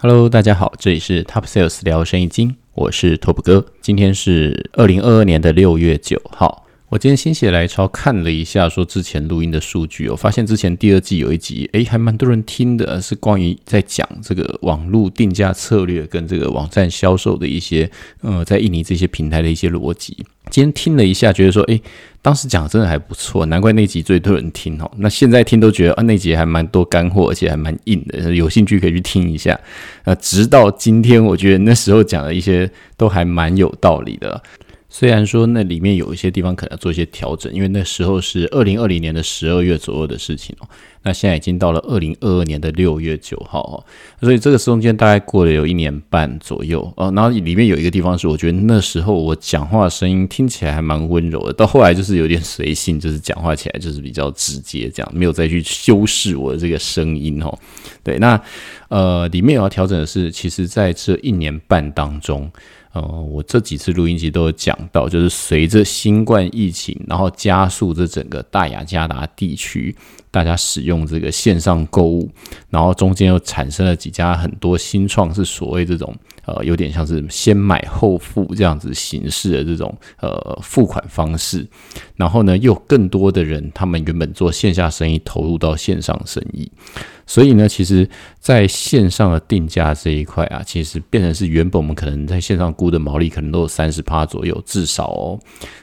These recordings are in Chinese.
Hello，大家好，这里是 Top Sales 聊生意经，我是 Top 哥。今天是二零二二年的六月九号。我今天心血来潮看了一下，说之前录音的数据，我发现之前第二季有一集，诶，还蛮多人听的，是关于在讲这个网络定价策略跟这个网站销售的一些，呃，在印尼这些平台的一些逻辑。今天听了一下，觉得说，诶，当时讲的真的还不错，难怪那集最多人听哦。那现在听都觉得啊，那集还蛮多干货，而且还蛮硬的，有兴趣可以去听一下。呃，直到今天，我觉得那时候讲的一些都还蛮有道理的。虽然说那里面有一些地方可能要做一些调整，因为那时候是二零二零年的十二月左右的事情哦。那现在已经到了二零二二年的六月九号哦，所以这个中间大概过了有一年半左右哦。然后里面有一个地方是，我觉得那时候我讲话声音听起来还蛮温柔的，到后来就是有点随性，就是讲话起来就是比较直接，这样没有再去修饰我的这个声音哦。对，那呃，里面有要调整的是，其实在这一年半当中。呃，我这几次录音机都有讲到，就是随着新冠疫情，然后加速这整个大雅加达地区大家使用这个线上购物，然后中间又产生了几家很多新创，是所谓这种呃，有点像是先买后付这样子形式的这种呃付款方式，然后呢，又更多的人他们原本做线下生意投入到线上生意。所以呢，其实在线上的定价这一块啊，其实变成是原本我们可能在线上估的毛利可能都有三十趴左右，至少哦，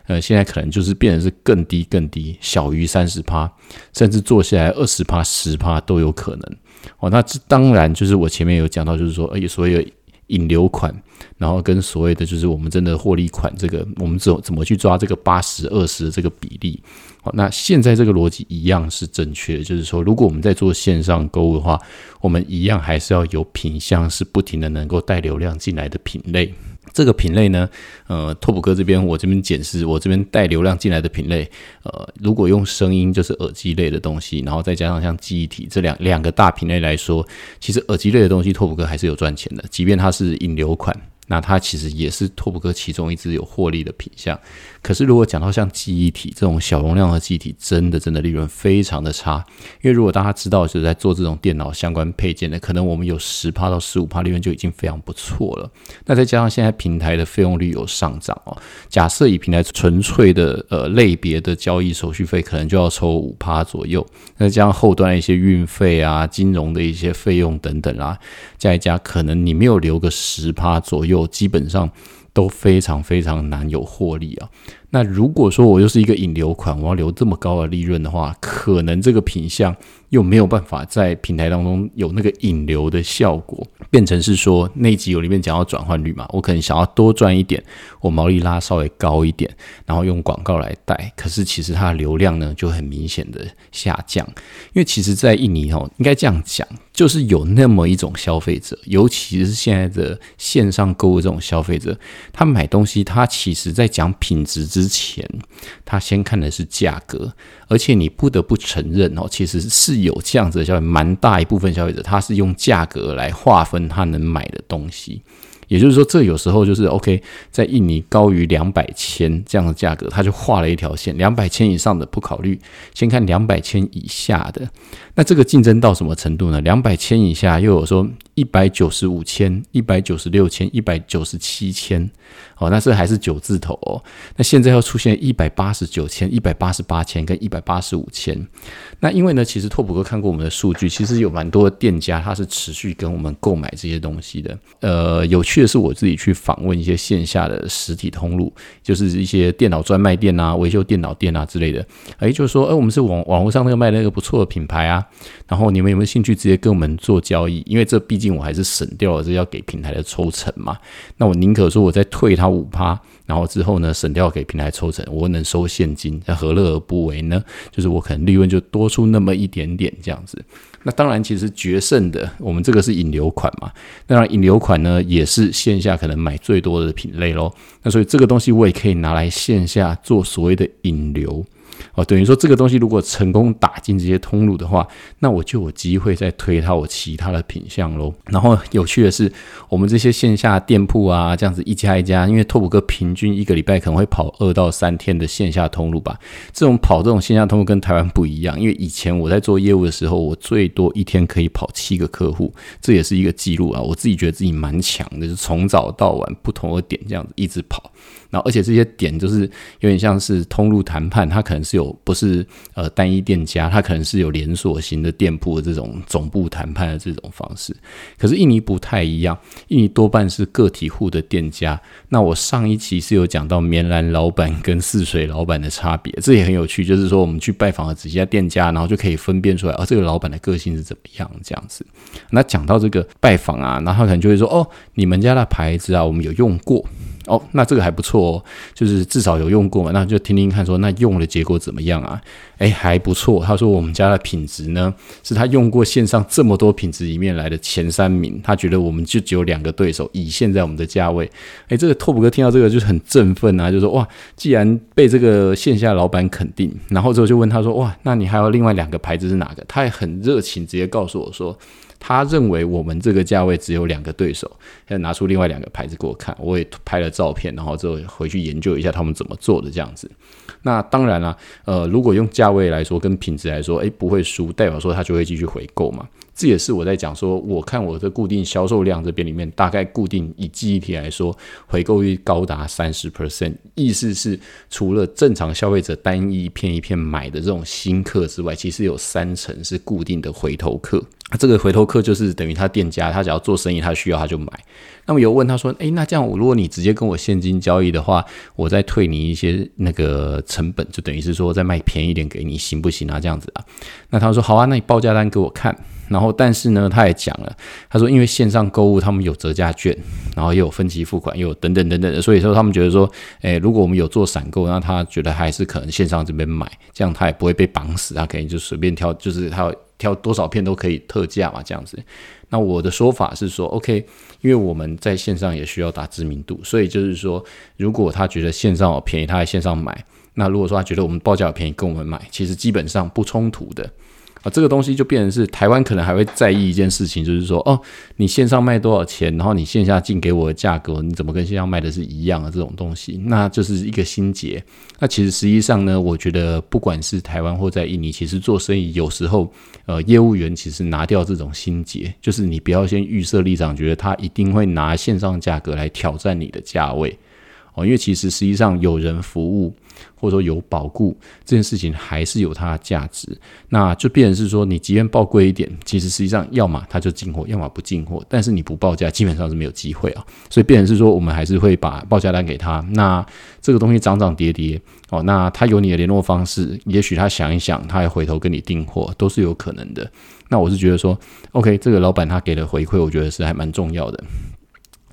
呃，现在可能就是变成是更低更低，小于三十趴，甚至做下来二十趴、十趴都有可能。哦，那这当然就是我前面有讲到，就是说，哎，所谓引流款，然后跟所谓的就是我们真的获利款，这个我们怎怎么去抓这个八十二十的这个比例？好，那现在这个逻辑一样是正确的，就是说，如果我们在做线上购物的话，我们一样还是要有品相是不停的能够带流量进来的品类。这个品类呢，呃，拓普哥这边我这边检视，我这边带流量进来的品类，呃，如果用声音就是耳机类的东西，然后再加上像记忆体这两两个大品类来说，其实耳机类的东西拓普哥还是有赚钱的，即便它是引流款。那它其实也是拓普哥其中一只有获利的品相，可是如果讲到像记忆体这种小容量的记忆体，真的真的利润非常的差。因为如果大家知道是在做这种电脑相关配件的，可能我们有十趴到十五趴利润就已经非常不错了。那再加上现在平台的费用率有上涨哦，假设以平台纯粹的呃类别的交易手续费，可能就要抽五趴左右。那加上后端一些运费啊、金融的一些费用等等啊，再加，可能你没有留个十趴左右。有基本上都非常非常难有获利啊。那如果说我又是一个引流款，我要留这么高的利润的话，可能这个品相又没有办法在平台当中有那个引流的效果，变成是说那集有里面讲到转换率嘛，我可能想要多赚一点，我毛利拉稍微高一点，然后用广告来带，可是其实它的流量呢就很明显的下降，因为其实，在印尼哦，应该这样讲，就是有那么一种消费者，尤其是现在的线上购物这种消费者，他买东西，他其实在讲品质。之之前，他先看的是价格，而且你不得不承认哦，其实是有这样子的消费，蛮大一部分消费者，他是用价格来划分他能买的东西。也就是说，这有时候就是 OK，在印尼高于两百千这样的价格，他就画了一条线，两百千以上的不考虑，先看两百千以下的。那这个竞争到什么程度呢？两百千以下又有说一百九十五千、一百九十六千、一百九十七千，哦，那是还是九字头哦。那现在要出现一百八十九千、一百八十八千跟一百八十五千。那因为呢，其实拓普哥看过我们的数据，其实有蛮多的店家他是持续跟我们购买这些东西的。呃，有趣的是我自己去访问一些线下的实体通路，就是一些电脑专卖店啊、维修电脑店啊之类的。哎，就是说，哎，我们是网网络上那个卖那个不错的品牌啊。然后你们有没有兴趣直接跟我们做交易？因为这毕竟我还是省掉了这要给平台的抽成嘛。那我宁可说我再退他五趴，然后之后呢省掉给平台抽成，我能收现金，那何乐而不为呢？就是我可能利润就多出那么一点点这样子。那当然，其实决胜的我们这个是引流款嘛。当然，引流款呢也是线下可能买最多的品类咯。那所以这个东西我也可以拿来线下做所谓的引流。哦，等于说这个东西如果成功打进这些通路的话，那我就有机会再推它我其他的品相喽。然后有趣的是，我们这些线下店铺啊，这样子一家一家，因为拓普哥平均一个礼拜可能会跑二到三天的线下通路吧。这种跑这种线下通路跟台湾不一样，因为以前我在做业务的时候，我最多一天可以跑七个客户，这也是一个记录啊。我自己觉得自己蛮强的，就从早到晚不同的点这样子一直跑。然后，而且这些点就是有点像是通路谈判，它可能是有不是呃单一店家，它可能是有连锁型的店铺的这种总部谈判的这种方式。可是印尼不太一样，印尼多半是个体户的店家。那我上一期是有讲到棉兰老板跟泗水老板的差别，这也很有趣。就是说，我们去拜访了几家店家，然后就可以分辨出来，哦，这个老板的个性是怎么样这样子。那讲到这个拜访啊，然后他可能就会说，哦，你们家的牌子啊，我们有用过。哦，那这个还不错哦，就是至少有用过嘛，那就听听看，说那用的结果怎么样啊？诶，还不错。他说我们家的品质呢，是他用过线上这么多品质里面来的前三名。他觉得我们就只有两个对手，以现在我们的价位，诶，这个拓普哥听到这个就是很振奋啊，就说哇，既然被这个线下老板肯定，然后之后就问他说哇，那你还有另外两个牌子是哪个？他也很热情，直接告诉我说。他认为我们这个价位只有两个对手，要拿出另外两个牌子给我看，我也拍了照片，然后之后回去研究一下他们怎么做的这样子。那当然了，呃，如果用价位来说跟品质来说，诶，不会输，代表说他就会继续回购嘛。这也是我在讲说，我看我的固定销售量这边里面，大概固定以记忆体来说，回购率高达三十 percent，意思是除了正常消费者单一片一片买的这种新客之外，其实有三成是固定的回头客。这个回头客就是等于他店家，他只要做生意，他需要他就买。那么有问他说：“诶，那这样我如果你直接跟我现金交易的话，我再退你一些那个成本，就等于是说再卖便宜点给你，行不行啊？这样子啊？”那他说：“好啊，那你报价单给我看。”然后但是呢，他也讲了，他说因为线上购物他们有折价券，然后又有分期付款，又有等等等等的，所以说他们觉得说，诶，如果我们有做闪购，那他觉得还是可能线上这边买，这样他也不会被绑死，他可以就随便挑，就是他。挑多少片都可以特价嘛，这样子。那我的说法是说，OK，因为我们在线上也需要打知名度，所以就是说，如果他觉得线上便宜，他在线上买；那如果说他觉得我们报价便宜，跟我们买，其实基本上不冲突的。啊，这个东西就变成是台湾可能还会在意一件事情，就是说，哦，你线上卖多少钱，然后你线下进给我的价格，你怎么跟线上卖的是一样的这种东西，那就是一个心结。那其实实际上呢，我觉得不管是台湾或在印尼，其实做生意有时候，呃，业务员其实拿掉这种心结，就是你不要先预设立场，觉得他一定会拿线上价格来挑战你的价位。哦，因为其实实际上有人服务或者说有保固这件事情还是有它的价值，那就变成是说你即便报贵一点，其实实际上要么他就进货，要么不进货，但是你不报价基本上是没有机会啊，所以变成是说我们还是会把报价单给他，那这个东西涨涨跌跌哦，那他有你的联络方式，也许他想一想，他还回头跟你订货都是有可能的。那我是觉得说，OK，这个老板他给的回馈，我觉得是还蛮重要的。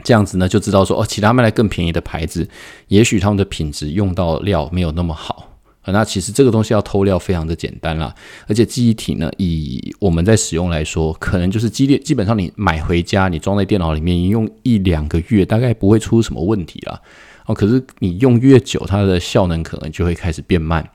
这样子呢，就知道说哦，其他卖来更便宜的牌子，也许他们的品质用到料没有那么好。那其实这个东西要偷料非常的简单啦，而且记忆体呢，以我们在使用来说，可能就是基基本上你买回家，你装在电脑里面用一两个月，大概不会出什么问题啦。哦，可是你用越久，它的效能可能就会开始变慢。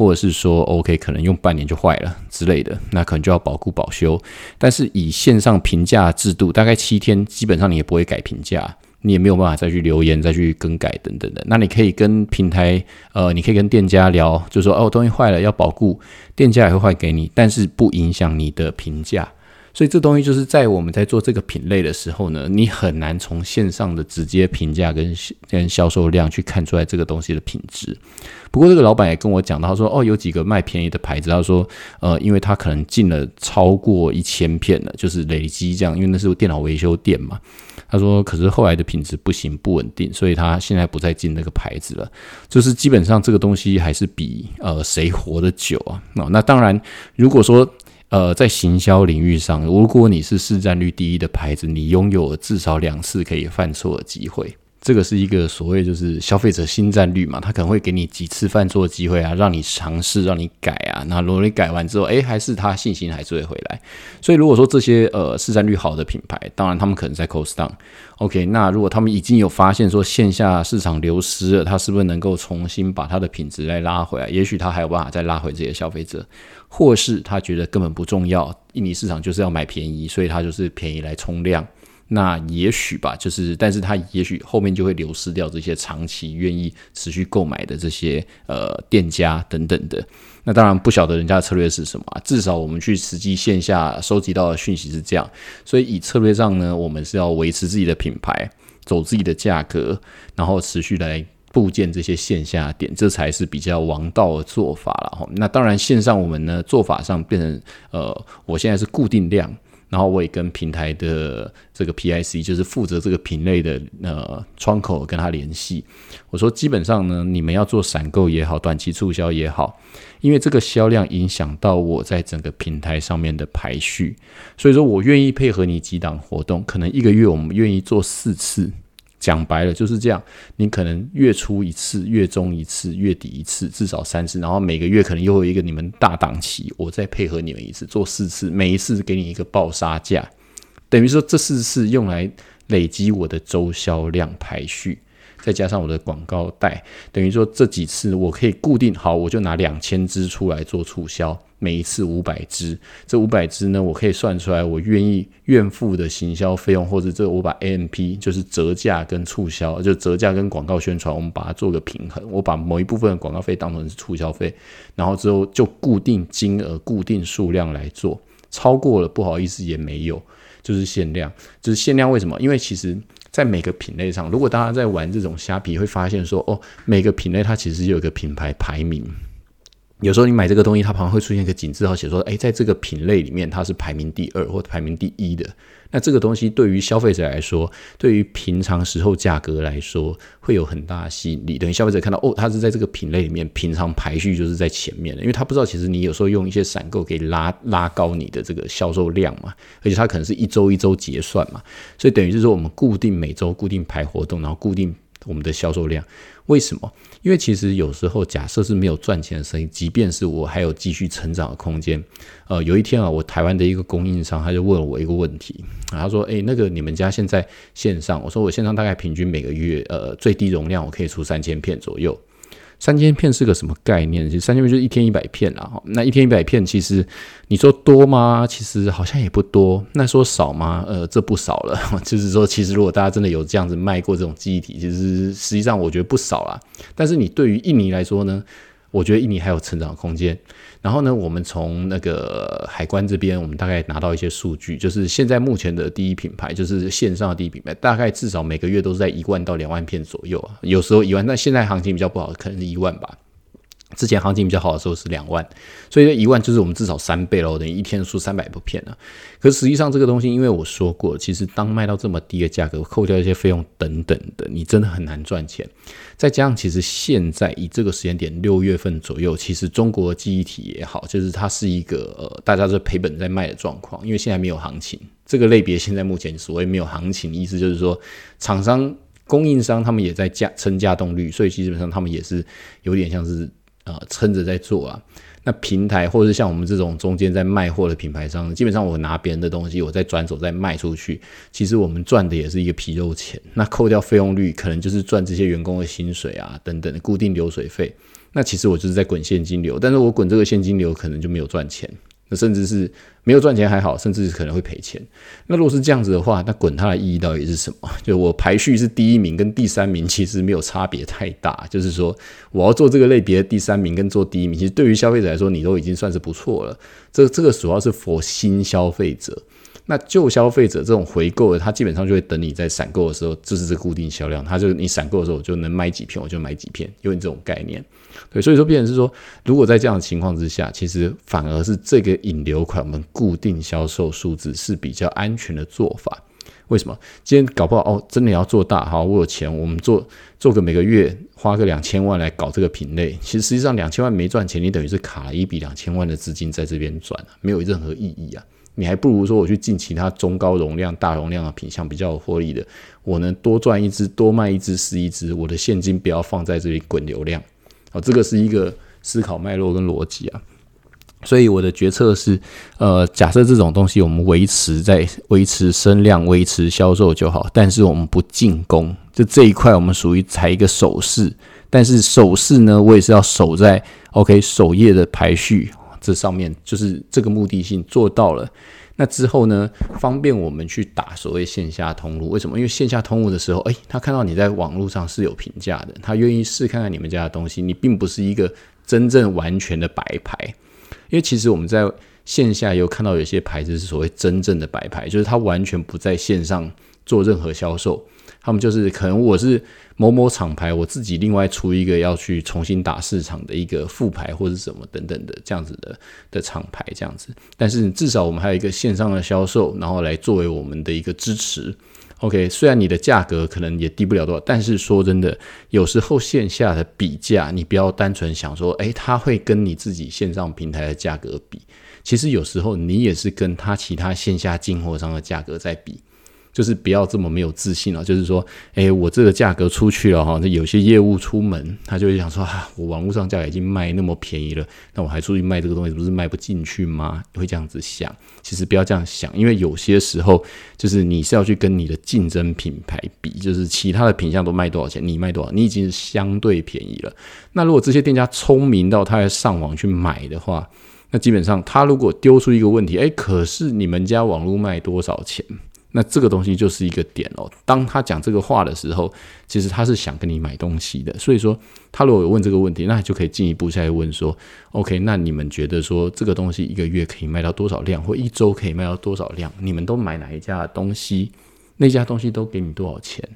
或者是说，OK，可能用半年就坏了之类的，那可能就要保固保修。但是以线上评价制度，大概七天，基本上你也不会改评价，你也没有办法再去留言、再去更改等等的。那你可以跟平台，呃，你可以跟店家聊，就说哦，东西坏了要保固，店家也会换给你，但是不影响你的评价。所以这东西就是在我们在做这个品类的时候呢，你很难从线上的直接评价跟跟销售量去看出来这个东西的品质。不过这个老板也跟我讲到，他说哦，有几个卖便宜的牌子，他说呃，因为他可能进了超过一千片了，就是累积这样，因为那是电脑维修店嘛。他说可是后来的品质不行，不稳定，所以他现在不再进那个牌子了。就是基本上这个东西还是比呃谁活得久啊。那那当然，如果说。呃，在行销领域上，如果你是市占率第一的牌子，你拥有至少两次可以犯错的机会。这个是一个所谓就是消费者新战率嘛，他可能会给你几次犯错的机会啊，让你尝试，让你改啊。那如果你改完之后，诶，还是他信心还是会回来。所以如果说这些呃市占率好的品牌，当然他们可能在 cost down。OK，那如果他们已经有发现说线下市场流失了，他是不是能够重新把它的品质再拉回来？也许他还有办法再拉回这些消费者，或是他觉得根本不重要，印尼市场就是要买便宜，所以他就是便宜来冲量。那也许吧，就是，但是他也许后面就会流失掉这些长期愿意持续购买的这些呃店家等等的。那当然不晓得人家的策略是什么，至少我们去实际线下收集到的讯息是这样。所以以策略上呢，我们是要维持自己的品牌，走自己的价格，然后持续来布建这些线下点，这才是比较王道的做法了哈。那当然线上我们呢做法上变成呃，我现在是固定量。然后我也跟平台的这个 PIC，就是负责这个品类的呃窗口跟他联系。我说基本上呢，你们要做闪购也好，短期促销也好，因为这个销量影响到我在整个平台上面的排序，所以说我愿意配合你几档活动，可能一个月我们愿意做四次。讲白了就是这样，你可能月初一次，月中一次，月底一次，至少三次，然后每个月可能又有一个你们大档期，我再配合你们一次，做四次，每一次给你一个爆杀价，等于说这四次用来累积我的周销量排序。再加上我的广告带，等于说这几次我可以固定好，我就拿两千支出来做促销，每一次五百支。这五百支呢，我可以算出来我愿意愿付的行销费用，或者这我把 AMP 就是折价跟促销，就折价跟广告宣传，我们把它做个平衡。我把某一部分广告费当成是促销费，然后之后就固定金额、固定数量来做，超过了不好意思也没有，就是限量，就是限量。为什么？因为其实。在每个品类上，如果大家在玩这种虾皮，会发现说，哦，每个品类它其实有一个品牌排名。有时候你买这个东西，它旁边会出现一个井字号，写说，哎，在这个品类里面，它是排名第二或排名第一的。那这个东西对于消费者来说，对于平常时候价格来说，会有很大的吸引力。等于消费者看到哦，它是在这个品类里面，平常排序就是在前面的，因为他不知道其实你有时候用一些闪购可以拉拉高你的这个销售量嘛，而且它可能是一周一周结算嘛，所以等于是说我们固定每周固定排活动，然后固定我们的销售量。为什么？因为其实有时候假设是没有赚钱的生意，即便是我还有继续成长的空间，呃，有一天啊，我台湾的一个供应商他就问了我一个问题，他说：“诶，那个你们家现在线上？”我说：“我线上大概平均每个月，呃，最低容量我可以出三千片左右。”三千片是个什么概念？其实三千片就是一天一百片啊。那一天一百片，其实你说多吗？其实好像也不多。那说少吗？呃，这不少了。就是说，其实如果大家真的有这样子卖过这种记忆体，其实实际上我觉得不少啦。但是你对于印尼来说呢？我觉得印尼还有成长空间。然后呢，我们从那个海关这边，我们大概拿到一些数据，就是现在目前的第一品牌，就是线上的第一品牌，大概至少每个月都是在一万到两万片左右啊，有时候一万，但现在行情比较不好，可能是一万吧。之前行情比较好的时候是两万，所以这一万就是我们至少三倍喽，等于一天出三百部片呢。可实际上这个东西，因为我说过，其实当卖到这么低的价格，扣掉一些费用等等的，你真的很难赚钱。再加上其实现在以这个时间点六月份左右，其实中国记忆体也好，就是它是一个呃大家是赔本在卖的状况，因为现在没有行情。这个类别现在目前所谓没有行情，意思就是说厂商供应商他们也在加撑价动率，所以基本上他们也是有点像是。啊，撑着在做啊，那平台或者是像我们这种中间在卖货的品牌商，基本上我拿别人的东西，我再转手再卖出去，其实我们赚的也是一个皮肉钱。那扣掉费用率，可能就是赚这些员工的薪水啊等等的固定流水费。那其实我就是在滚现金流，但是我滚这个现金流可能就没有赚钱。那甚至是没有赚钱还好，甚至可能会赔钱。那如果是这样子的话，那滚它的意义到底是什么？就我排序是第一名跟第三名其实没有差别太大。就是说，我要做这个类别的第三名跟做第一名，其实对于消费者来说，你都已经算是不错了。这这个主要是 for 新消费者。那旧消费者这种回购的，他基本上就会等你在闪购的时候，就是这固定销量，他就你闪购的时候我就能买几片，我就买几片，有你这种概念。对，所以说，变成是说，如果在这样的情况之下，其实反而是这个引流款我们固定销售数字是比较安全的做法。为什么？今天搞不好哦，真的要做大哈，我有钱，我们做做个每个月花个两千万来搞这个品类，其实实际上两千万没赚钱，你等于是卡了一笔两千万的资金在这边转没有任何意义啊。你还不如说我去进其他中高容量、大容量的品相比较有获利的，我能多赚一只，多卖一只是一只，我的现金不要放在这里滚流量。哦，这个是一个思考脉络跟逻辑啊。所以我的决策是，呃，假设这种东西我们维持在维持声量、维持销售就好，但是我们不进攻，就这一块我们属于踩一个手势。但是手势呢，我也是要守在 OK 首页的排序这上面，就是这个目的性做到了。那之后呢，方便我们去打所谓线下通路。为什么？因为线下通路的时候，诶，他看到你在网络上是有评价的，他愿意试看看你们家的东西。你并不是一个真正完全的白牌。因为其实我们在线下有看到有些牌子是所谓真正的白牌，就是他完全不在线上做任何销售，他们就是可能我是某某厂牌，我自己另外出一个要去重新打市场的一个副牌或者什么等等的这样子的的厂牌这样子，但是至少我们还有一个线上的销售，然后来作为我们的一个支持。OK，虽然你的价格可能也低不了多少，但是说真的，有时候线下的比价，你不要单纯想说，诶，他会跟你自己线上平台的价格比，其实有时候你也是跟他其他线下进货商的价格在比。就是不要这么没有自信了。就是说，诶，我这个价格出去了哈，那有些业务出门，他就会想说啊，我网络上价已经卖那么便宜了，那我还出去卖这个东西，不是卖不进去吗？会这样子想。其实不要这样想，因为有些时候，就是你是要去跟你的竞争品牌比，就是其他的品相都卖多少钱，你卖多少，你已经相对便宜了。那如果这些店家聪明到他要上网去买的话，那基本上他如果丢出一个问题，诶，可是你们家网络卖多少钱？那这个东西就是一个点哦。当他讲这个话的时候，其实他是想跟你买东西的。所以说，他如果有问这个问题，那就可以进一步再问说：“OK，那你们觉得说这个东西一个月可以卖到多少量，或一周可以卖到多少量？你们都买哪一家的东西？那家东西都给你多少钱？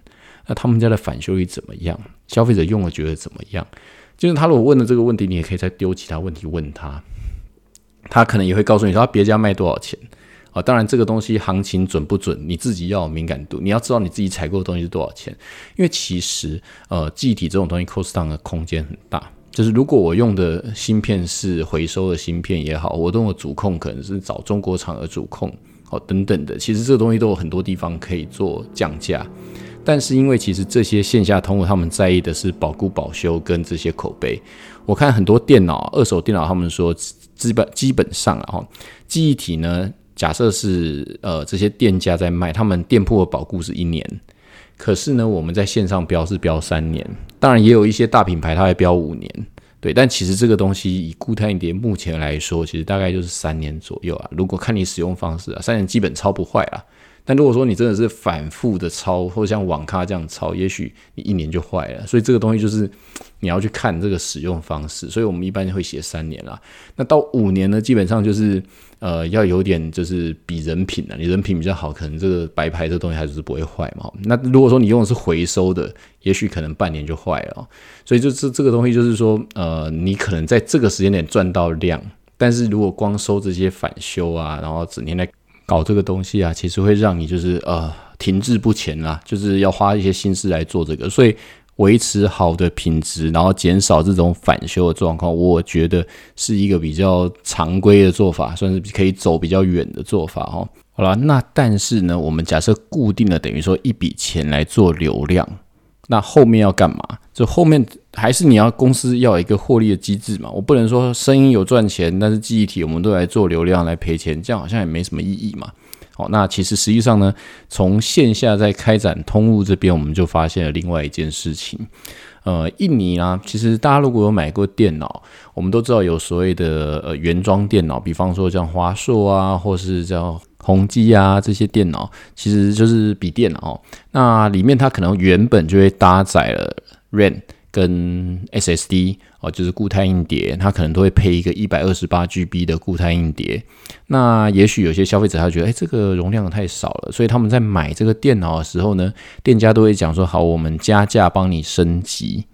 那他们家的返修率怎么样？消费者用了觉得怎么样？就是他如果问了这个问题，你也可以再丢其他问题问他，他可能也会告诉你说别家卖多少钱。”啊，当然这个东西行情准不准，你自己要有敏感度，你要知道你自己采购的东西是多少钱。因为其实，呃，记忆体这种东西，cost down 的空间很大。就是如果我用的芯片是回收的芯片也好，我用的主控可能是找中国厂的主控，哦等等的，其实这个东西都有很多地方可以做降价。但是因为其实这些线下通路，他们在意的是保固保修跟这些口碑。我看很多电脑，二手电脑，他们说基本基本上啊，哈，记忆体呢。假设是呃这些店家在卖，他们店铺的保固是一年，可是呢，我们在线上标是标三年，当然也有一些大品牌它会标五年，对，但其实这个东西以固态硬碟目前来说，其实大概就是三年左右啊。如果看你使用方式啊，三年基本超不坏啊。但如果说你真的是反复的抄，或者像网咖这样抄，也许你一年就坏了。所以这个东西就是你要去看这个使用方式。所以我们一般会写三年啦。那到五年呢，基本上就是呃要有点就是比人品了。你人品比较好，可能这个白牌这东西还是不会坏嘛。那如果说你用的是回收的，也许可能半年就坏了。所以就是这个东西就是说呃你可能在这个时间点赚到量，但是如果光收这些返修啊，然后整天来。搞这个东西啊，其实会让你就是呃停滞不前啦，就是要花一些心思来做这个，所以维持好的品质，然后减少这种返修的状况，我觉得是一个比较常规的做法，算是可以走比较远的做法哈。好了，那但是呢，我们假设固定的等于说一笔钱来做流量。那后面要干嘛？就后面还是你要公司要一个获利的机制嘛？我不能说声音有赚钱，但是记忆体我们都来做流量来赔钱，这样好像也没什么意义嘛。好，那其实实际上呢，从线下在开展通路这边，我们就发现了另外一件事情。呃，印尼啊，其实大家如果有买过电脑，我们都知道有所谓的呃原装电脑，比方说像华硕啊，或是叫。宏基啊，这些电脑其实就是笔电哦。那里面它可能原本就会搭载了 RAM 跟 SSD 哦，就是固态硬碟，它可能都会配一个一百二十八 GB 的固态硬碟。那也许有些消费者他觉得，哎，这个容量太少了，所以他们在买这个电脑的时候呢，店家都会讲说，好，我们加价帮你升级。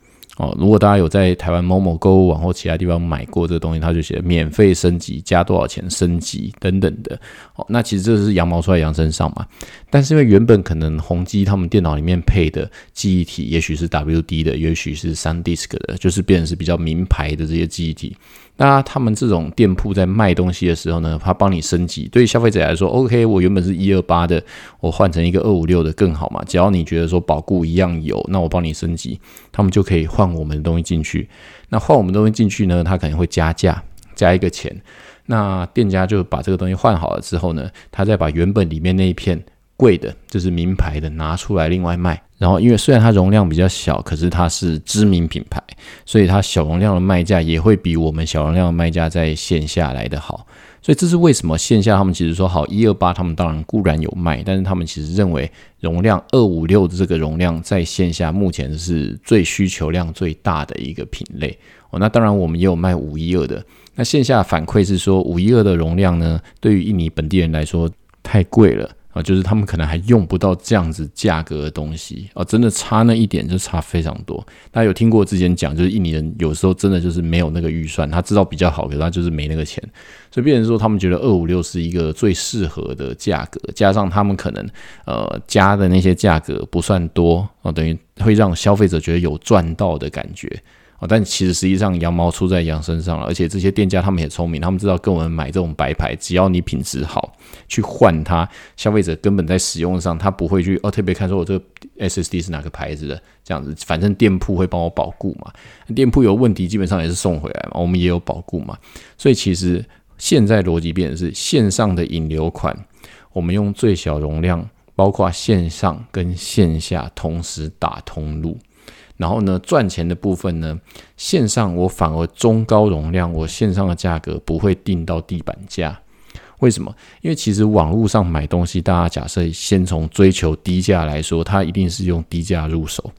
哦，如果大家有在台湾某某购物网或其他地方买过这个东西，他就写免费升级，加多少钱升级等等的。哦，那其实这是羊毛出在羊身上嘛。但是因为原本可能宏基他们电脑里面配的记忆体，也许是 WD 的，也许是三 disk 的，就是变成是比较名牌的这些记忆体。那他们这种店铺在卖东西的时候呢，他帮你升级。对于消费者来说，OK，我原本是一二八的，我换成一个二五六的更好嘛？只要你觉得说保固一样有，那我帮你升级，他们就可以换我们的东西进去。那换我们东西进去呢，他可能会加价，加一个钱。那店家就把这个东西换好了之后呢，他再把原本里面那一片。贵的就是名牌的拿出来另外卖，然后因为虽然它容量比较小，可是它是知名品牌，所以它小容量的卖价也会比我们小容量的卖价在线下来的好。所以这是为什么线下他们其实说好一二八，他们当然固然有卖，但是他们其实认为容量二五六的这个容量在线下目前是最需求量最大的一个品类哦。那当然我们也有卖五一二的，那线下反馈是说五一二的容量呢，对于印尼本地人来说太贵了。啊，就是他们可能还用不到这样子价格的东西啊，真的差那一点就差非常多。大家有听过之前讲，就是印尼人有时候真的就是没有那个预算，他知道比较好，可是他就是没那个钱，所以变成说他们觉得二五六是一个最适合的价格，加上他们可能呃加的那些价格不算多啊，等于会让消费者觉得有赚到的感觉。哦，但其实实际上羊毛出在羊身上了，而且这些店家他们也聪明，他们知道跟我们买这种白牌，只要你品质好，去换它，消费者根本在使用上他不会去哦特别看说我这个 SSD 是哪个牌子的这样子，反正店铺会帮我保固嘛，店铺有问题基本上也是送回来嘛，我们也有保固嘛，所以其实现在逻辑变的是线上的引流款，我们用最小容量，包括线上跟线下同时打通路。然后呢，赚钱的部分呢，线上我反而中高容量，我线上的价格不会定到地板价。为什么？因为其实网络上买东西，大家假设先从追求低价来说，它一定是用低价入手。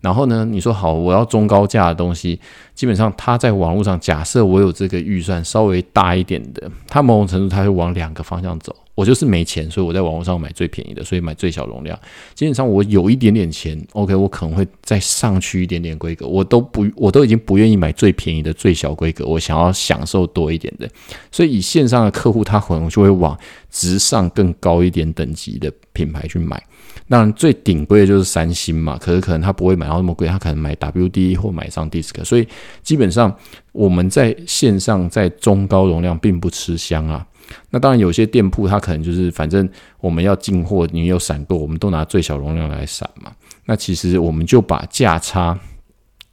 然后呢，你说好，我要中高价的东西，基本上它在网络上，假设我有这个预算稍微大一点的，它某种程度它会往两个方向走。我就是没钱，所以我在网络上买最便宜的，所以买最小容量。基本上我有一点点钱，OK，我可能会再上去一点点规格。我都不，我都已经不愿意买最便宜的最小规格，我想要享受多一点的。所以以线上的客户，他可能就会往直上更高一点等级的品牌去买。当然最顶贵的就是三星嘛，可是可能他不会买到那么贵，他可能买 WD 或买上 Disk。所以基本上我们在线上在中高容量并不吃香啊。那当然，有些店铺它可能就是，反正我们要进货，你有闪购，我们都拿最小容量来闪嘛。那其实我们就把价差，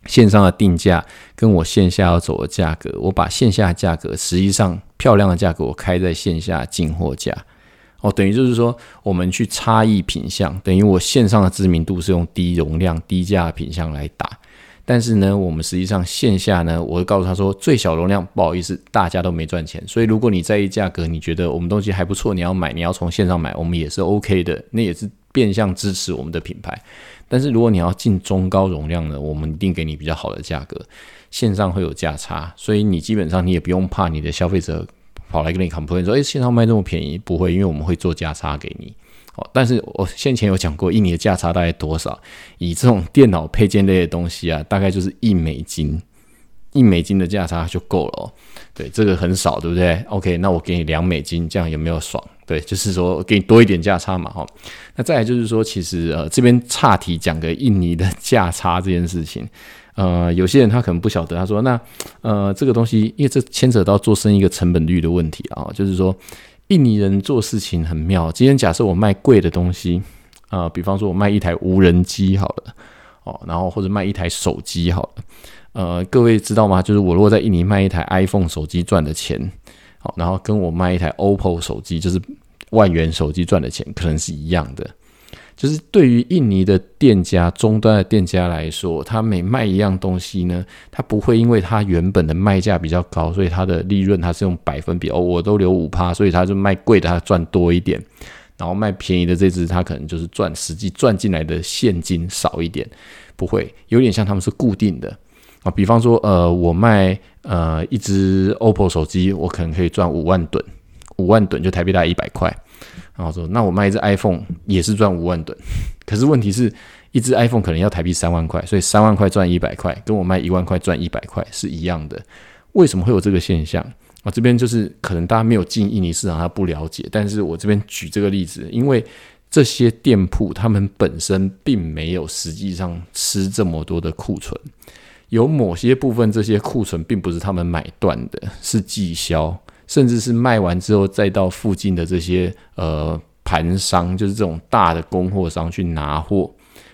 线上的定价跟我线下要走的价格，我把线下价格实际上漂亮的价格我开在线下进货价，哦，等于就是说我们去差异品相，等于我线上的知名度是用低容量低价品相来打。但是呢，我们实际上线下呢，我会告诉他说，最小容量不好意思，大家都没赚钱。所以如果你在意价格，你觉得我们东西还不错，你要买，你要从线上买，我们也是 OK 的，那也是变相支持我们的品牌。但是如果你要进中高容量呢，我们一定给你比较好的价格，线上会有价差，所以你基本上你也不用怕你的消费者跑来跟你 complain 说，诶，线上卖这么便宜，不会，因为我们会做价差给你。哦，但是我先前有讲过，印尼的价差大概多少？以这种电脑配件类的东西啊，大概就是一美金，一美金的价差就够了哦。对，这个很少，对不对？OK，那我给你两美金，这样有没有爽？对，就是说给你多一点价差嘛，哈。那再来就是说，其实呃，这边岔题讲个印尼的价差这件事情，呃，有些人他可能不晓得，他说那呃，这个东西，因为这牵扯到做生意一个成本率的问题啊，就是说。印尼人做事情很妙。今天假设我卖贵的东西，呃，比方说我卖一台无人机好了，哦，然后或者卖一台手机好了，呃，各位知道吗？就是我如果在印尼卖一台 iPhone 手机赚的钱，好，然后跟我卖一台 OPPO 手机，就是万元手机赚的钱，可能是一样的。就是对于印尼的店家、终端的店家来说，他每卖一样东西呢，他不会因为他原本的卖价比较高，所以他的利润他是用百分比哦，我都留五趴，所以他就卖贵的他赚多一点，然后卖便宜的这只他可能就是赚实际赚进来的现金少一点，不会有点像他们是固定的啊。比方说，呃，我卖呃一只 OPPO 手机，我可能可以赚五万吨，五万吨就台币大概一百块。然后说，那我卖一只 iPhone 也是赚五万吨，可是问题是，一只 iPhone 可能要台币三万块，所以三万块赚一百块，跟我卖一万块赚一百块是一样的。为什么会有这个现象？啊，这边就是可能大家没有进印尼市场，他不了解。但是我这边举这个例子，因为这些店铺他们本身并没有实际上吃这么多的库存。有某些部分这些库存并不是他们买断的，是寄销，甚至是卖完之后再到附近的这些呃盘商，就是这种大的供货商去拿货。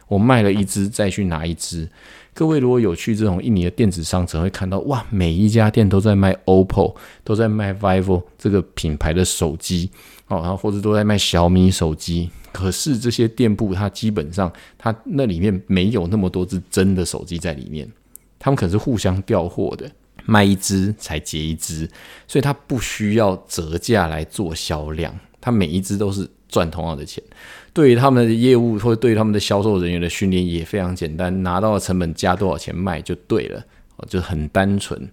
我卖了一只，再去拿一只。各位如果有去这种印尼的电子商城，会看到哇，每一家店都在卖 OPPO，都在卖 vivo 这个品牌的手机，哦，然后或者都在卖小米手机。可是这些店铺，它基本上它那里面没有那么多只真的手机在里面，他们可是互相调货的，卖一只才结一只，所以它不需要折价来做销量，它每一只都是赚同样的钱。对于他们的业务或者对于他们的销售人员的训练也非常简单，拿到的成本加多少钱卖就对了，就很单纯。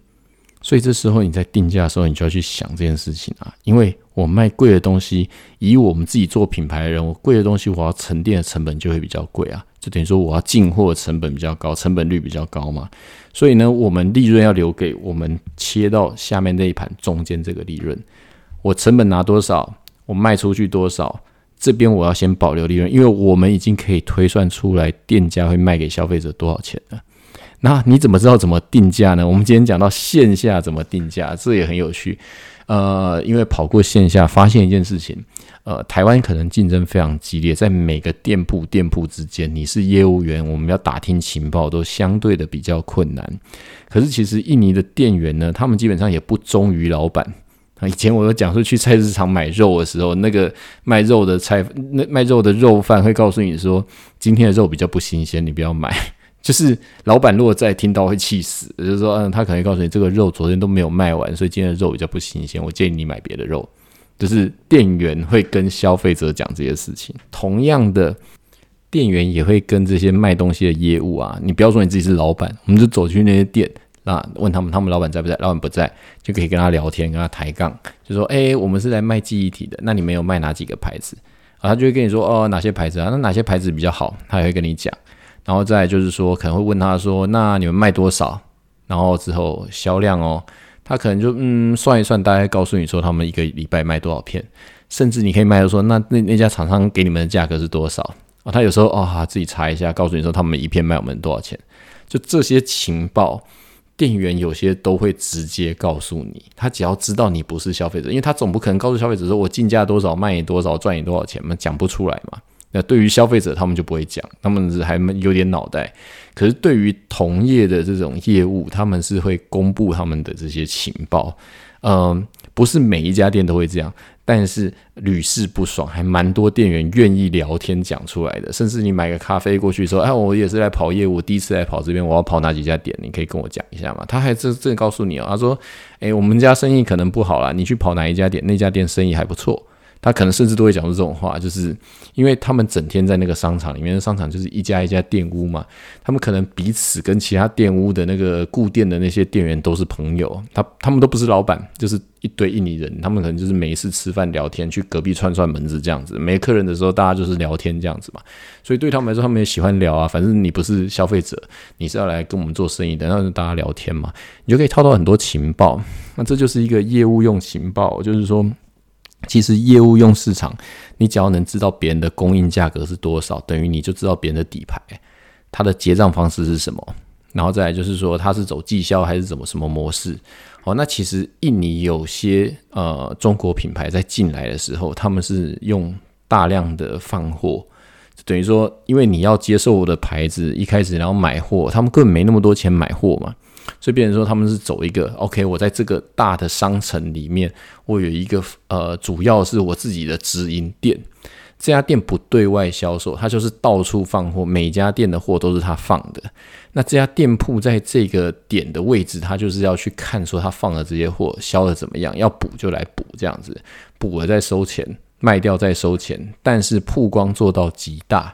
所以这时候你在定价的时候，你就要去想这件事情啊，因为我卖贵的东西，以我们自己做品牌的人，我贵的东西我要沉淀的成本就会比较贵啊，就等于说我要进货成本比较高，成本率比较高嘛。所以呢，我们利润要留给我们切到下面那一盘中间这个利润，我成本拿多少，我卖出去多少。这边我要先保留利润，因为我们已经可以推算出来店家会卖给消费者多少钱了。那你怎么知道怎么定价呢？我们今天讲到线下怎么定价，这也很有趣。呃，因为跑过线下，发现一件事情，呃，台湾可能竞争非常激烈，在每个店铺店铺之间，你是业务员，我们要打听情报都相对的比较困难。可是其实印尼的店员呢，他们基本上也不忠于老板。以前我有讲说去菜市场买肉的时候，那个卖肉的菜，那卖肉的肉贩会告诉你说，今天的肉比较不新鲜，你不要买。就是老板如果再听到会气死，就是说，嗯，他可能告诉你这个肉昨天都没有卖完，所以今天的肉比较不新鲜，我建议你买别的肉。就是店员会跟消费者讲这些事情，同样的，店员也会跟这些卖东西的业务啊，你不要说你自己是老板，我们就走去那些店。那问他们，他们老板在不在？老板不在，就可以跟他聊天，跟他抬杠，就说：“哎，我们是来卖记忆体的，那你们有卖哪几个牌子？”啊，他就会跟你说：“哦，哪些牌子啊？那哪些牌子比较好？”他也会跟你讲。然后再就是说，可能会问他说：“那你们卖多少？”然后之后销量哦，他可能就嗯算一算，大概告诉你说他们一个礼拜卖多少片，甚至你可以卖的说：“那那那家厂商给你们的价格是多少？”哦，他有时候哦自己查一下，告诉你说他们一片卖我们多少钱，就这些情报。店员有些都会直接告诉你，他只要知道你不是消费者，因为他总不可能告诉消费者说我进价多少卖你多少赚你多少钱嘛，讲不出来嘛。那对于消费者，他们就不会讲，他们还有点脑袋。可是对于同业的这种业务，他们是会公布他们的这些情报。嗯，不是每一家店都会这样。但是屡试不爽，还蛮多店员愿意聊天讲出来的。甚至你买个咖啡过去说：“哎，我也是来跑业务，第一次来跑这边，我要跑哪几家店？你可以跟我讲一下吗？”他还真真告诉你哦，他说：“哎，我们家生意可能不好啦，你去跑哪一家店？那家店生意还不错。”他可能甚至都会讲出这种话，就是因为他们整天在那个商场里面，商场就是一家一家店屋嘛，他们可能彼此跟其他店屋的那个固店的那些店员都是朋友，他他们都不是老板，就是一堆印尼人，他们可能就是每一次吃饭聊天，去隔壁串串门子这样子，没客人的时候大家就是聊天这样子嘛，所以对他们来说，他们也喜欢聊啊，反正你不是消费者，你是要来跟我们做生意的，那就大家聊天嘛，你就可以套到很多情报，那这就是一个业务用情报，就是说。其实业务用市场，你只要能知道别人的供应价格是多少，等于你就知道别人的底牌，它的结账方式是什么，然后再来就是说它是走绩效还是怎么什么模式。哦，那其实印尼有些呃中国品牌在进来的时候，他们是用大量的放货，等于说因为你要接受的牌子，一开始然后买货，他们根本没那么多钱买货嘛。所以别人说他们是走一个 OK，我在这个大的商城里面，我有一个呃，主要是我自己的直营店。这家店不对外销售，它就是到处放货，每家店的货都是他放的。那这家店铺在这个点的位置，他就是要去看说他放的这些货销的怎么样，要补就来补这样子，补了再收钱，卖掉再收钱，但是曝光做到极大。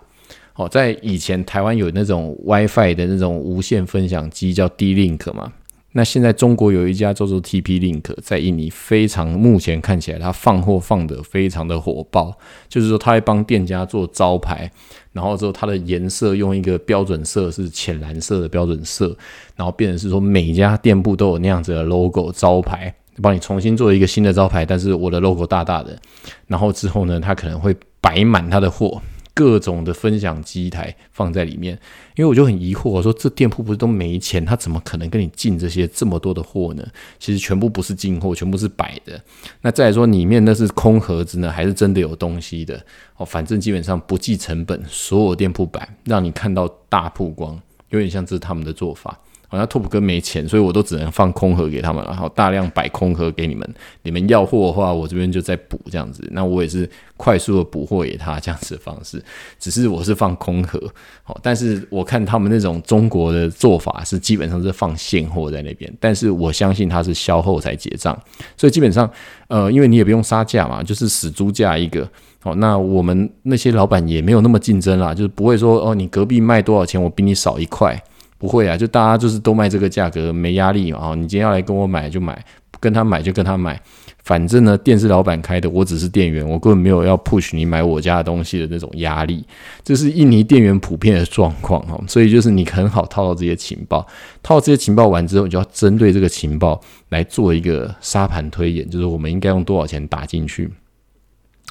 哦，在以前台湾有那种 WiFi 的那种无线分享机叫 D-Link 嘛，那现在中国有一家叫做 TP-Link，在印尼非常目前看起来它放货放得非常的火爆，就是说它会帮店家做招牌，然后之后它的颜色用一个标准色是浅蓝色的标准色，然后变成是说每家店铺都有那样子的 logo 招牌，帮你重新做一个新的招牌，但是我的 logo 大大的，然后之后呢，它可能会摆满它的货。各种的分享机台放在里面，因为我就很疑惑，我说这店铺不是都没钱，他怎么可能跟你进这些这么多的货呢？其实全部不是进货，全部是摆的。那再来说里面那是空盒子呢，还是真的有东西的？哦，反正基本上不计成本，所有店铺摆，让你看到大曝光，有点像这是他们的做法。那拓普哥没钱，所以我都只能放空盒给他们，然后大量摆空盒给你们。你们要货的话，我这边就在补这样子。那我也是快速的补货给他这样子的方式，只是我是放空盒。好，但是我看他们那种中国的做法是基本上是放现货在那边，但是我相信他是销后才结账，所以基本上呃，因为你也不用杀价嘛，就是死猪价一个。好，那我们那些老板也没有那么竞争啦，就是不会说哦，你隔壁卖多少钱，我比你少一块。不会啊，就大家就是都卖这个价格，没压力啊。你今天要来跟我买就买，跟他买就跟他买。反正呢，店是老板开的，我只是店员，我根本没有要 push 你买我家的东西的那种压力。这是印尼店员普遍的状况哈，所以就是你很好套到这些情报，套这些情报完之后，你就要针对这个情报来做一个沙盘推演，就是我们应该用多少钱打进去。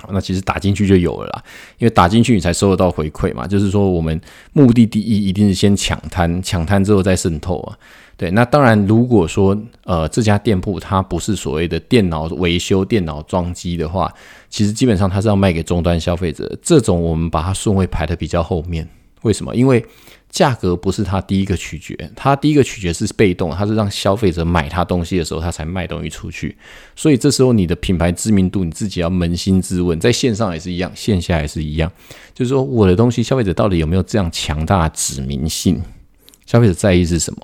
那其实打进去就有了啦，因为打进去你才收得到回馈嘛。就是说，我们目的第一一定是先抢滩，抢滩之后再渗透啊。对，那当然，如果说呃这家店铺它不是所谓的电脑维修、电脑装机的话，其实基本上它是要卖给终端消费者。这种我们把它顺位排的比较后面，为什么？因为价格不是他第一个取决，他第一个取决是被动，他是让消费者买他东西的时候，他才卖东西出去。所以这时候你的品牌知名度，你自己要扪心自问，在线上也是一样，线下也是一样，就是说我的东西消费者到底有没有这样强大的指名性？消费者在意是什么？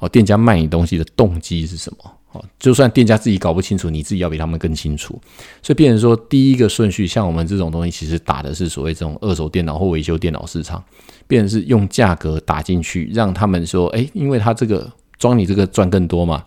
哦，店家卖你东西的动机是什么？哦，就算店家自己搞不清楚，你自己要比他们更清楚。所以，变成说第一个顺序，像我们这种东西，其实打的是所谓这种二手电脑或维修电脑市场。变成是用价格打进去，让他们说，哎，因为他这个装你这个赚更多嘛，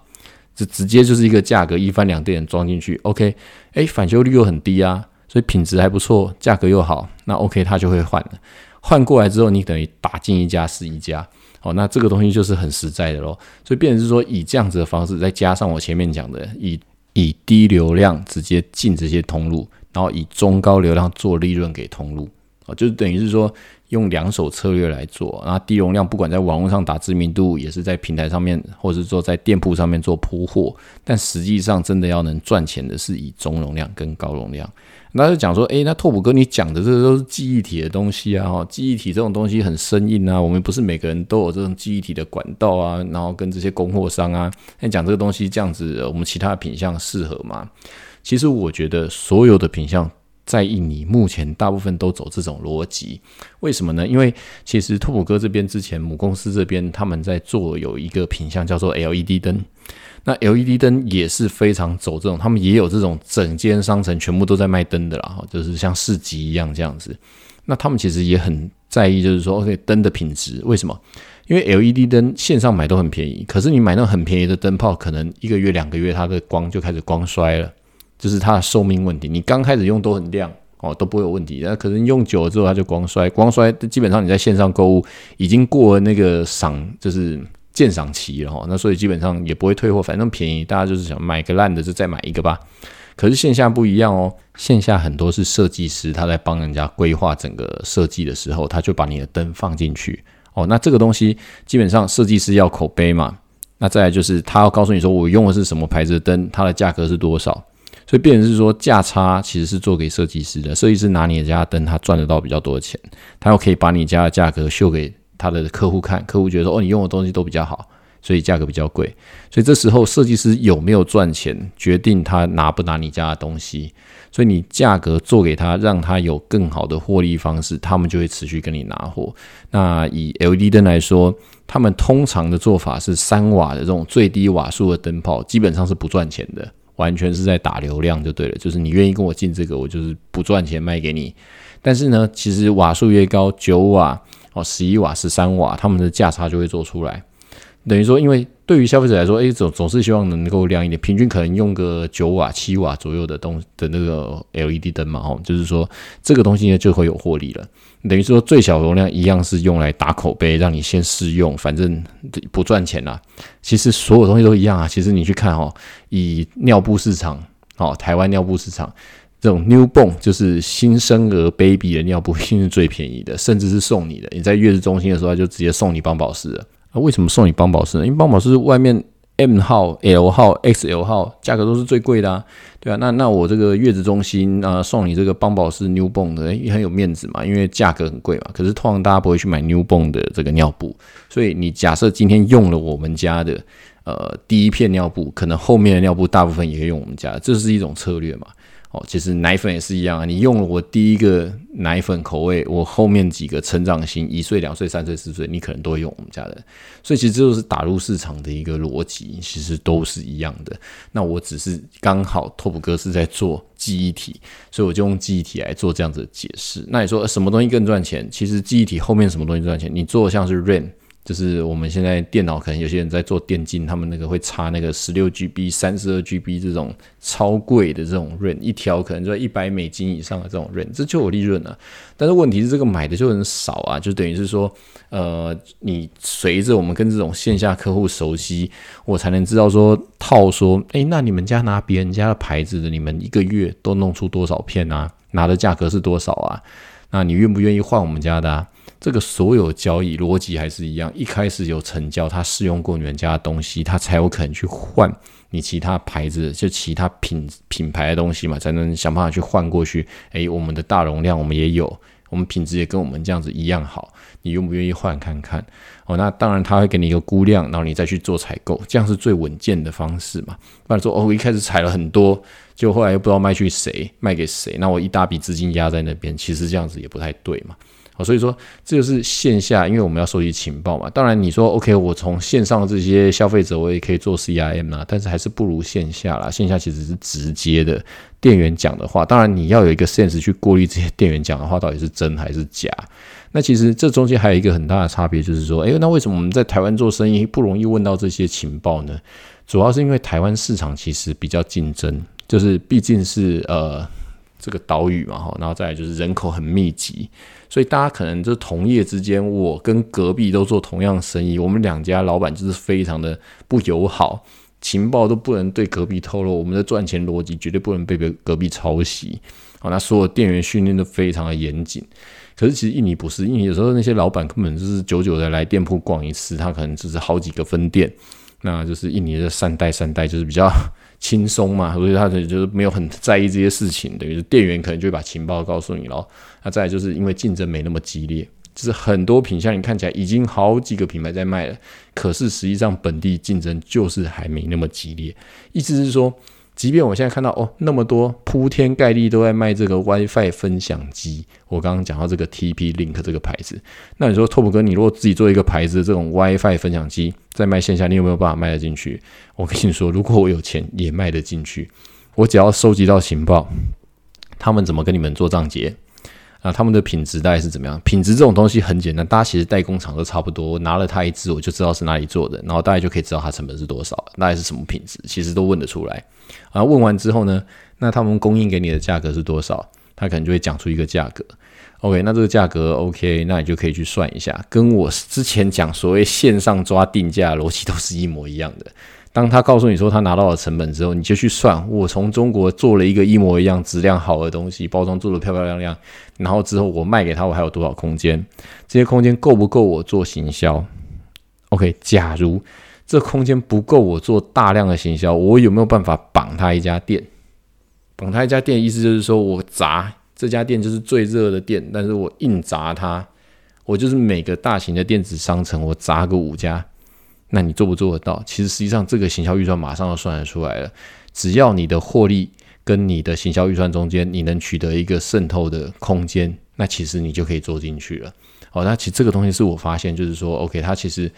这直接就是一个价格一翻两电装进去，OK，哎，返修率又很低啊，所以品质还不错，价格又好，那 OK，他就会换了。换过来之后，你等于打进一家是一家，哦，那这个东西就是很实在的咯。所以变成是说，以这样子的方式，再加上我前面讲的，以以低流量直接进这些通路，然后以中高流量做利润给通路，哦，就是等于是说。用两手策略来做，然后低容量，不管在网络上打知名度，也是在平台上面，或者是说在店铺上面做铺货。但实际上，真的要能赚钱的是以中容量跟高容量。那就讲说，诶，那拓普哥，你讲的这都是记忆体的东西啊，哈，记忆体这种东西很生硬啊，我们不是每个人都有这种记忆体的管道啊，然后跟这些供货商啊，那讲这个东西这样子，我们其他的品相适合吗？其实我觉得所有的品相。在印尼，目前大部分都走这种逻辑，为什么呢？因为其实拓普哥这边之前母公司这边他们在做有一个品相叫做 LED 灯，那 LED 灯也是非常走这种，他们也有这种整间商城全部都在卖灯的啦，就是像市集一样这样子。那他们其实也很在意，就是说 OK 灯的品质，为什么？因为 LED 灯线上买都很便宜，可是你买那种很便宜的灯泡，可能一个月两个月它的光就开始光衰了。就是它的寿命问题，你刚开始用都很亮哦，都不会有问题。那可能用久了之后，它就光衰，光衰基本上你在线上购物已经过了那个赏，就是鉴赏期了哈。那所以基本上也不会退货，反正便宜，大家就是想买个烂的就再买一个吧。可是线下不一样哦，线下很多是设计师他在帮人家规划整个设计的时候，他就把你的灯放进去哦。那这个东西基本上设计师要口碑嘛，那再来就是他要告诉你说我用的是什么牌子的灯，它的价格是多少。所以，变成是说价差其实是做给设计师的，设计师拿你的家灯，他赚得到比较多的钱，他又可以把你家的价格秀给他的客户看，客户觉得说哦，你用的东西都比较好，所以价格比较贵。所以这时候设计师有没有赚钱，决定他拿不拿你家的东西。所以你价格做给他，让他有更好的获利方式，他们就会持续跟你拿货。那以 LED 灯来说，他们通常的做法是三瓦的这种最低瓦数的灯泡，基本上是不赚钱的。完全是在打流量就对了，就是你愿意跟我进这个，我就是不赚钱卖给你。但是呢，其实瓦数越高，九瓦哦、十一瓦、十三瓦，他们的价差就会做出来。等于说，因为对于消费者来说，诶，总总是希望能够亮一点，平均可能用个九瓦、七瓦左右的东的那个 LED 灯嘛，哦，就是说这个东西呢就会有获利了。等于说最小容量一样是用来打口碑，让你先试用，反正不赚钱啦。其实所有东西都一样啊。其实你去看哦，以尿布市场，哦，台湾尿布市场这种 newborn 就是新生儿 baby 的尿布，一定是最便宜的，甚至是送你的。你在月子中心的时候，就直接送你邦宝适了。啊，为什么送你邦宝适呢？因为邦宝适外面 M 号、L 号、XL 号价格都是最贵的啊，对啊。那那我这个月子中心啊，送你这个邦宝适 newborn 的，也很有面子嘛，因为价格很贵嘛。可是通常大家不会去买 newborn 的这个尿布，所以你假设今天用了我们家的呃第一片尿布，可能后面的尿布大部分也会用我们家，这是一种策略嘛。哦，其实奶粉也是一样啊。你用了我第一个奶粉口味，我后面几个成长型一岁、两岁、三岁、四岁，你可能都会用我们家的。所以其实这就是打入市场的一个逻辑，其实都是一样的。那我只是刚好拓普哥是在做记忆体，所以我就用记忆体来做这样子的解释。那你说什么东西更赚钱？其实记忆体后面什么东西赚钱？你做像是 RAM。就是我们现在电脑可能有些人在做电竞，他们那个会插那个十六 GB、三十二 GB 这种超贵的这种 RAM，一条可能就一百美金以上的这种 RAM，这就有利润了。但是问题是这个买的就很少啊，就等于是说，呃，你随着我们跟这种线下客户熟悉，我才能知道说套说，诶，那你们家拿别人家的牌子的，你们一个月都弄出多少片啊？拿的价格是多少啊？那你愿不愿意换我们家的？啊？这个所有交易逻辑还是一样，一开始有成交，他试用过你们家的东西，他才有可能去换你其他牌子，就其他品品牌的东西嘛，才能想办法去换过去。诶，我们的大容量我们也有，我们品质也跟我们这样子一样好，你愿不愿意换看看？哦，那当然他会给你一个估量，然后你再去做采购，这样是最稳健的方式嘛。不然说哦，我一开始采了很多，就后来又不知道卖去谁，卖给谁，那我一大笔资金压在那边，其实这样子也不太对嘛。所以说，这就是线下，因为我们要收集情报嘛。当然，你说 OK，我从线上这些消费者，我也可以做 CRM 啊，但是还是不如线下啦。线下其实是直接的，店员讲的话，当然你要有一个 sense 去过滤这些店员讲的话到底是真还是假。那其实这中间还有一个很大的差别，就是说，诶，那为什么我们在台湾做生意不容易问到这些情报呢？主要是因为台湾市场其实比较竞争，就是毕竟是呃。这个岛屿嘛，哈，然后再来就是人口很密集，所以大家可能就是同业之间，我跟隔壁都做同样生意，我们两家老板就是非常的不友好，情报都不能对隔壁透露，我们的赚钱逻辑绝对不能被别隔壁抄袭，好，那所有店员训练都非常的严谨，可是其实印尼不是，印尼有时候那些老板根本就是久久的来店铺逛一次，他可能只是好几个分店，那就是印尼的善待善待就是比较。轻松嘛，所以他就是没有很在意这些事情，等于是店员可能就会把情报告诉你咯。那再就是因为竞争没那么激烈，就是很多品相你看起来已经好几个品牌在卖了，可是实际上本地竞争就是还没那么激烈。意思是说。即便我现在看到哦，那么多铺天盖地都在卖这个 WiFi 分享机，我刚刚讲到这个 TP Link 这个牌子，那你说 Top 哥，你如果自己做一个牌子的这种 WiFi 分享机，在卖线下，你有没有办法卖得进去？我跟你说，如果我有钱，也卖得进去。我只要收集到情报，他们怎么跟你们做账结？那，他们的品质大概是怎么样？品质这种东西很简单，大家其实代工厂都差不多。拿了它一支，我就知道是哪里做的，然后大家就可以知道它成本是多少，大概是什么品质，其实都问得出来。啊，问完之后呢，那他们供应给你的价格是多少？他可能就会讲出一个价格。OK，那这个价格 OK，那你就可以去算一下，跟我之前讲所谓线上抓定价逻辑都是一模一样的。当他告诉你说他拿到了成本之后，你就去算，我从中国做了一个一模一样、质量好的东西，包装做的漂漂亮亮，然后之后我卖给他，我还有多少空间？这些空间够不够我做行销？OK，假如这空间不够我做大量的行销，我有没有办法绑他一家店？绑他一家店，意思就是说我砸这家店就是最热的店，但是我硬砸它，我就是每个大型的电子商城，我砸个五家。那你做不做得到？其实实际上这个行销预算马上就算得出来了。只要你的获利跟你的行销预算中间，你能取得一个渗透的空间，那其实你就可以做进去了。好，那其实这个东西是我发现，就是说，OK，它其实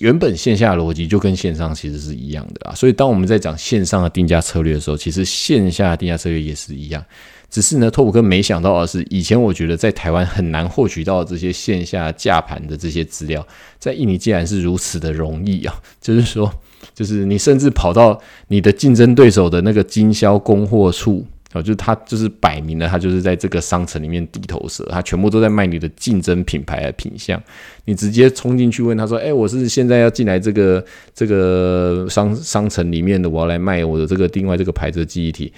原本线下逻辑就跟线上其实是一样的啊。所以当我们在讲线上的定价策略的时候，其实线下的定价策略也是一样。只是呢，托普哥没想到的是，以前我觉得在台湾很难获取到这些线下架盘的这些资料，在印尼竟然是如此的容易啊！就是说，就是你甚至跑到你的竞争对手的那个经销供货处哦，就是他就是摆明了，他就是在这个商城里面地头蛇，他全部都在卖你的竞争品牌的品相。你直接冲进去问他说：“哎，我是现在要进来这个这个商商城里面的，我要来卖我的这个另外这个牌子的记忆体”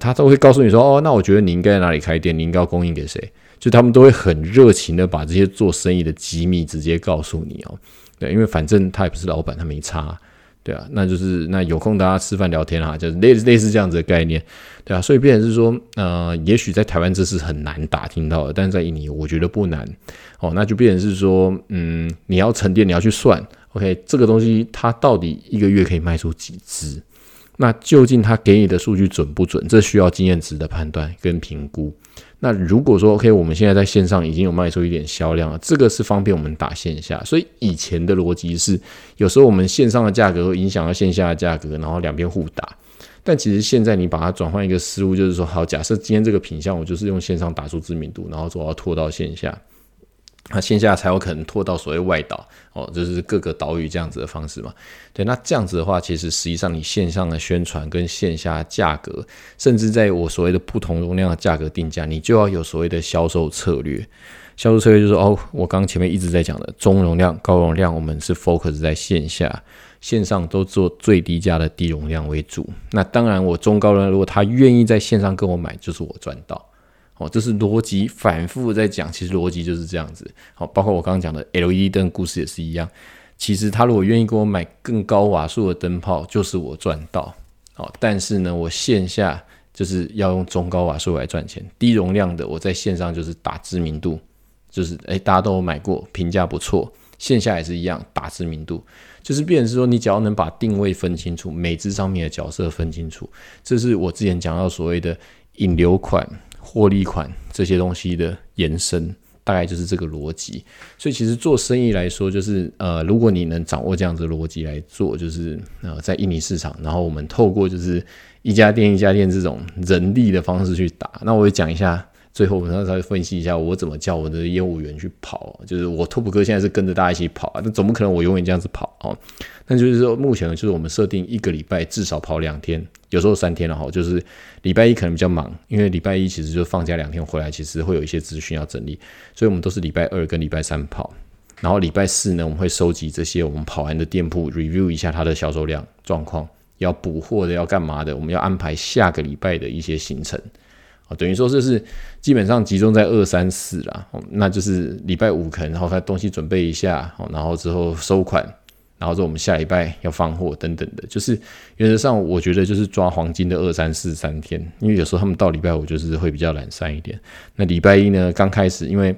他都会告诉你说：“哦，那我觉得你应该在哪里开店，你应该要供应给谁？”就他们都会很热情的把这些做生意的机密直接告诉你哦。对，因为反正他也不是老板，他没差。对啊，那就是那有空大家吃饭聊天啊，就是类类似这样子的概念，对啊，所以变成是说，呃，也许在台湾这是很难打听到的，但是在印尼我觉得不难哦，那就变成是说，嗯，你要沉淀，你要去算，OK，这个东西它到底一个月可以卖出几只？那究竟他给你的数据准不准？这需要经验值的判断跟评估。那如果说 OK，我们现在在线上已经有卖出一点销量了，这个是方便我们打线下。所以以前的逻辑是，有时候我们线上的价格会影响到线下的价格，然后两边互打。但其实现在你把它转换一个思路，就是说，好，假设今天这个品相我就是用线上打出知名度，然后我要拖到线下。那线下才有可能拖到所谓外岛哦，就是各个岛屿这样子的方式嘛。对，那这样子的话，其实实际上你线上的宣传跟线下价格，甚至在我所谓的不同容量的价格定价，你就要有所谓的销售策略。销售策略就是哦，我刚刚前面一直在讲的中容量、高容量，我们是 focus 在线下，线上都做最低价的低容量为主。那当然，我中高容量如果他愿意在线上跟我买，就是我赚到。哦，这是逻辑反复在讲，其实逻辑就是这样子。好，包括我刚刚讲的 LED 灯故事也是一样。其实他如果愿意给我买更高瓦数的灯泡，就是我赚到。好，但是呢，我线下就是要用中高瓦数来赚钱，低容量的我在线上就是打知名度，就是诶大家都有买过，评价不错。线下也是一样打知名度，就是变是说，你只要能把定位分清楚，每只商品的角色分清楚，这是我之前讲到所谓的引流款。获利款这些东西的延伸，大概就是这个逻辑。所以其实做生意来说，就是呃，如果你能掌握这样子逻辑来做，就是呃，在印尼市场，然后我们透过就是一家店一家店这种人力的方式去打。那我也讲一下，最后我们再分析一下我怎么叫我的业务员去跑。就是我拓普哥现在是跟着大家一起跑啊，那总不可能我永远这样子跑哦。那就是说，目前就是我们设定一个礼拜至少跑两天。有时候三天了哈，就是礼拜一可能比较忙，因为礼拜一其实就放假两天回来，其实会有一些资讯要整理，所以我们都是礼拜二跟礼拜三跑，然后礼拜四呢，我们会收集这些我们跑完的店铺，review 一下它的销售量状况，要补货的要干嘛的，我们要安排下个礼拜的一些行程等于说这是基本上集中在二三四啦，那就是礼拜五可能然后他东西准备一下，然后之后收款。然后说我们下礼拜要放货等等的，就是原则上我觉得就是抓黄金的二三四三天，因为有时候他们到礼拜五就是会比较懒散一点。那礼拜一呢，刚开始因为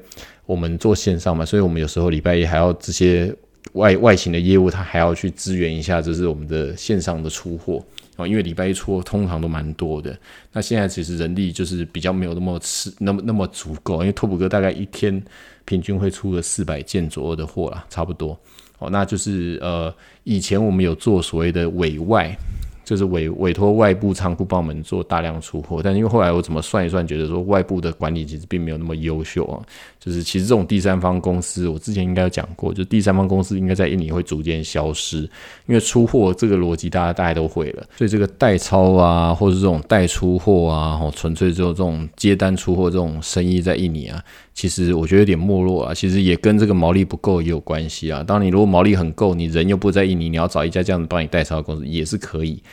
我们做线上嘛，所以我们有时候礼拜一还要这些外外勤的业务，他还要去支援一下，就是我们的线上的出货哦。因为礼拜一出通常都蛮多的，那现在其实人力就是比较没有那么吃那么那么足够，因为拓普哥大概一天平均会出个四百件左右的货啦，差不多。哦，那就是呃，以前我们有做所谓的委外。就是委委托外部仓库帮我们做大量出货，但因为后来我怎么算一算，觉得说外部的管理其实并没有那么优秀啊。就是其实这种第三方公司，我之前应该有讲过，就第三方公司应该在印尼会逐渐消失，因为出货这个逻辑大家大家都会了，所以这个代抄啊，或者这种代出货啊，哦，纯粹就这种接单出货这种生意在印尼啊，其实我觉得有点没落啊。其实也跟这个毛利不够也有关系啊。当你如果毛利很够，你人又不在印尼，你要找一家这样子帮你代抄的公司也是可以。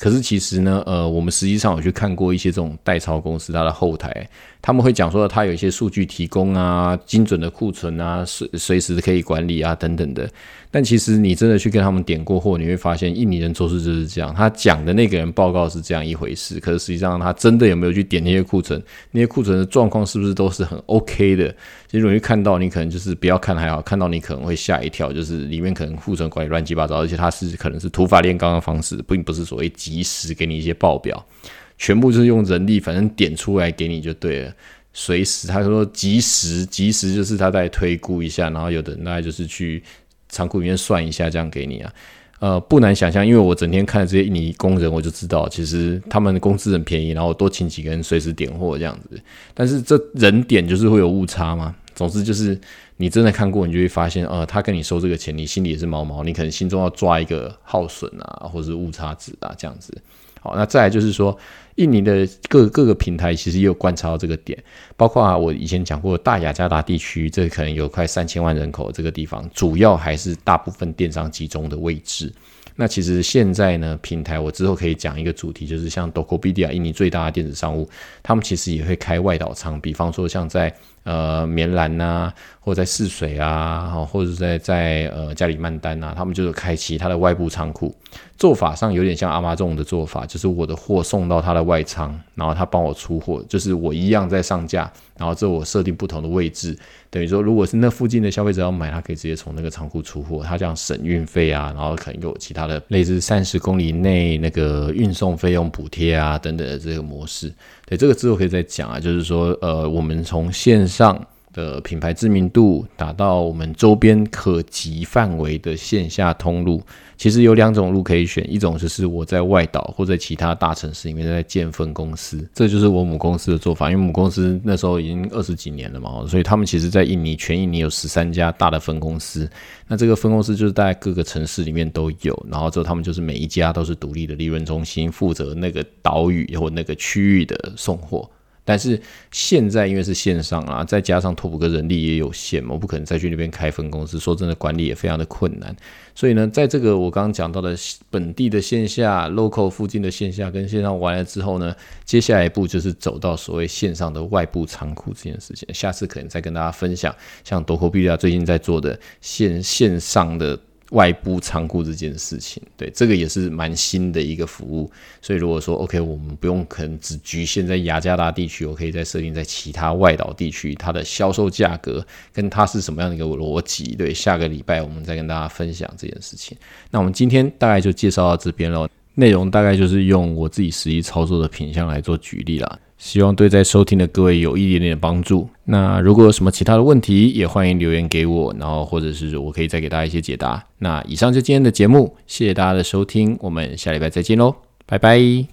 可是其实呢，呃，我们实际上有去看过一些这种代抄公司，它的后台他们会讲说，它有一些数据提供啊，精准的库存啊，随随时可以管理啊，等等的。但其实你真的去跟他们点过货，你会发现印尼人做事就是这样。他讲的那个人报告是这样一回事，可是实际上他真的有没有去点那些库存？那些库存的状况是不是都是很 OK 的？其实容易看到，你可能就是不要看还好，看到你可能会吓一跳，就是里面可能库存管理乱七八糟，而且它是可能是土法炼钢的方式，并不是所谓及时给你一些报表，全部就是用人力反正点出来给你就对了。随时他说及时，及时就是他在推估一下，然后有的人大概就是去。仓库里面算一下，这样给你啊，呃，不难想象，因为我整天看这些印尼工人，我就知道其实他们的工资很便宜，然后多请几个人随时点货这样子。但是这人点就是会有误差嘛。总之就是你真的看过，你就会发现，呃，他跟你收这个钱，你心里也是毛毛，你可能心中要抓一个耗损啊，或者是误差值啊这样子。好，那再来就是说。印尼的各各个平台其实也有观察到这个点，包括啊，我以前讲过大雅加达地区，这可能有快三千万人口这个地方，主要还是大部分电商集中的位置。那其实现在呢，平台我之后可以讲一个主题，就是像 Tokopedia 印尼最大的电子商务，他们其实也会开外岛仓，比方说像在。呃，棉兰呐，或者在泗水啊，或者在在呃加里曼丹呐，他们就是开其他的外部仓库，做法上有点像阿妈这种的做法，就是我的货送到他的外仓，然后他帮我出货，就是我一样在上架，然后这我设定不同的位置，等于说如果是那附近的消费者要买，他可以直接从那个仓库出货，他这样省运费啊，然后可能有其他的类似三十公里内那个运送费用补贴啊等等的这个模式。对，这个之后可以再讲啊，就是说，呃，我们从线上的品牌知名度打到我们周边可及范围的线下通路。其实有两种路可以选，一种就是我在外岛或者其他大城市里面在建分公司，这就是我母公司的做法。因为母公司那时候已经二十几年了嘛，所以他们其实在印尼全印尼有十三家大的分公司。那这个分公司就是在各个城市里面都有，然后之后他们就是每一家都是独立的利润中心，负责那个岛屿或那个区域的送货。但是现在因为是线上啊，再加上拓普哥人力也有限嘛，我不可能再去那边开分公司。说真的，管理也非常的困难。所以呢，在这个我刚刚讲到的本地的线下、local 附近的线下跟线上完了之后呢，接下来一步就是走到所谓线上的外部仓库这件事情。下次可能再跟大家分享，像多口币啊最近在做的线线上的。外部仓库这件事情，对这个也是蛮新的一个服务，所以如果说 OK，我们不用可能只局限在雅加达地区，我可以再设定在其他外岛地区，它的销售价格跟它是什么样的一个逻辑？对，下个礼拜我们再跟大家分享这件事情。那我们今天大概就介绍到这边喽，内容大概就是用我自己实际操作的品相来做举例啦。希望对在收听的各位有一点点帮助。那如果有什么其他的问题，也欢迎留言给我，然后或者是我可以再给大家一些解答。那以上就今天的节目，谢谢大家的收听，我们下礼拜再见喽，拜拜。